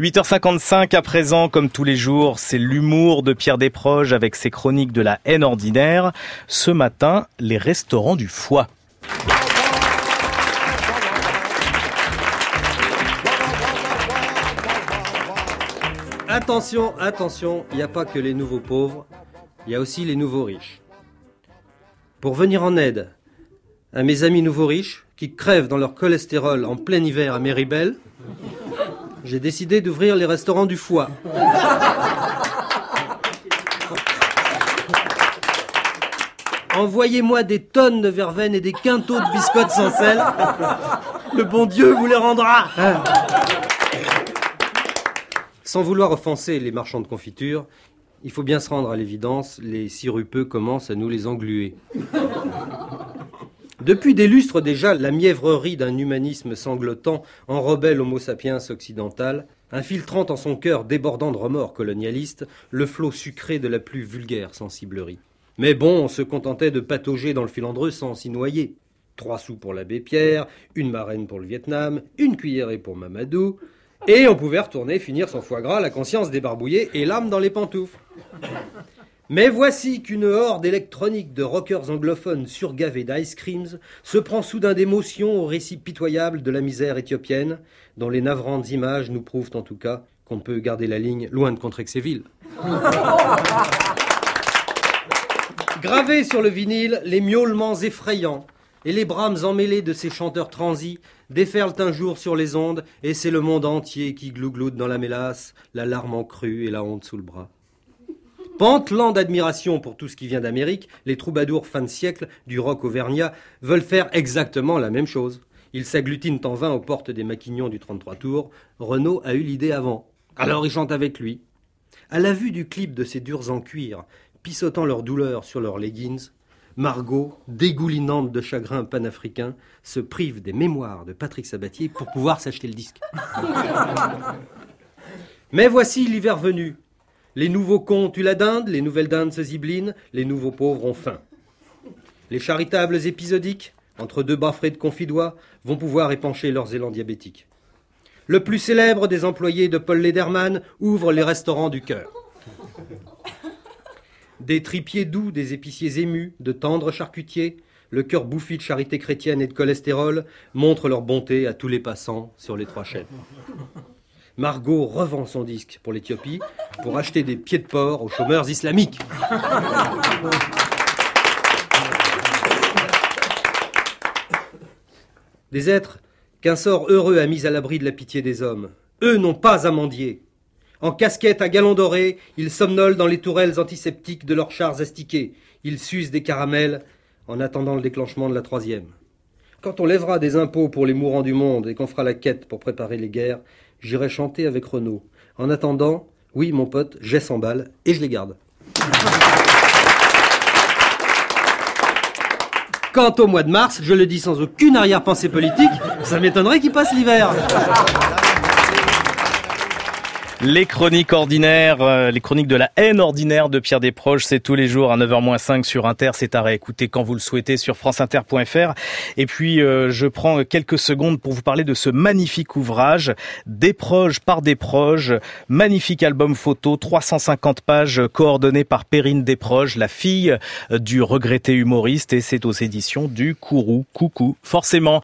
8h55 à présent, comme tous les jours, c'est l'humour de Pierre Desproges avec ses chroniques de la haine ordinaire. Ce matin, les restaurants du foie. Attention, attention, il n'y a pas que les nouveaux pauvres, il y a aussi les nouveaux riches. Pour venir en aide à mes amis nouveaux riches qui crèvent dans leur cholestérol en plein hiver à Méribel, j'ai décidé d'ouvrir les restaurants du foie. Envoyez-moi des tonnes de verveine et des quintaux de biscottes sans sel. Le bon Dieu vous les rendra. Sans vouloir offenser les marchands de confiture, il faut bien se rendre à l'évidence, les sirupeux commencent à nous les engluer. Depuis des lustres déjà, la mièvrerie d'un humanisme sanglotant enrobait l'homo sapiens occidental, infiltrant en son cœur débordant de remords colonialistes le flot sucré de la plus vulgaire sensiblerie. Mais bon, on se contentait de patauger dans le filandreux sans s'y noyer. Trois sous pour l'abbé Pierre, une marraine pour le Vietnam, une cuillerée pour Mamadou, et on pouvait retourner finir son foie gras, la conscience débarbouillée et l'âme dans les pantoufles. Mais voici qu'une horde électronique de rockers anglophones surgavés d'ice creams se prend soudain d'émotion au récit pitoyable de la misère éthiopienne, dont les navrantes images nous prouvent en tout cas qu'on peut garder la ligne loin de Contrexéville. Gravés sur le vinyle, les miaulements effrayants et les brames emmêlés de ces chanteurs transis déferlent un jour sur les ondes, et c'est le monde entier qui glougloude dans la mélasse, la larme en crue et la honte sous le bras. Pantelant d'admiration pour tout ce qui vient d'Amérique, les troubadours fin de siècle du rock auvergnat veulent faire exactement la même chose. Ils s'agglutinent en vain aux portes des maquignons du 33 tours. Renault a eu l'idée avant. Alors ils chantent avec lui. À la vue du clip de ces durs en cuir, pissotant leur douleur sur leurs leggings, Margot, dégoulinante de chagrin panafricain, se prive des mémoires de Patrick Sabatier pour pouvoir s'acheter le disque. Mais voici l'hiver venu, les nouveaux cons tuent la dinde, les nouvelles dindes se ziblinent, les nouveaux pauvres ont faim. Les charitables épisodiques, entre deux bas de confidois, vont pouvoir épancher leurs élans diabétiques. Le plus célèbre des employés de Paul Lederman ouvre les restaurants du cœur. Des tripiers doux, des épiciers émus, de tendres charcutiers, le cœur bouffi de charité chrétienne et de cholestérol montrent leur bonté à tous les passants sur les trois chaînes. Margot revend son disque pour l'Éthiopie pour acheter des pieds de porc aux chômeurs islamiques. Des êtres qu'un sort heureux a mis à l'abri de la pitié des hommes. Eux n'ont pas à mendier. En casquette à galon doré, ils somnolent dans les tourelles antiseptiques de leurs chars astiqués. Ils sucent des caramels en attendant le déclenchement de la troisième. Quand on lèvera des impôts pour les mourants du monde et qu'on fera la quête pour préparer les guerres, j'irai chanter avec Renaud. En attendant, oui, mon pote, j'ai 100 balles et je les garde. Quant au mois de mars, je le dis sans aucune arrière-pensée politique, ça m'étonnerait qu'il passe l'hiver. Les chroniques ordinaires, euh, les chroniques de la haine ordinaire de Pierre Desproges, c'est tous les jours à 9h-5 sur Inter. C'est à réécouter quand vous le souhaitez sur franceinter.fr. Et puis, euh, je prends quelques secondes pour vous parler de ce magnifique ouvrage, Desproges par Desproges, magnifique album photo, 350 pages, coordonné par Perrine Desproges, la fille du regretté humoriste, et c'est aux éditions du Kourou. Coucou. Forcément,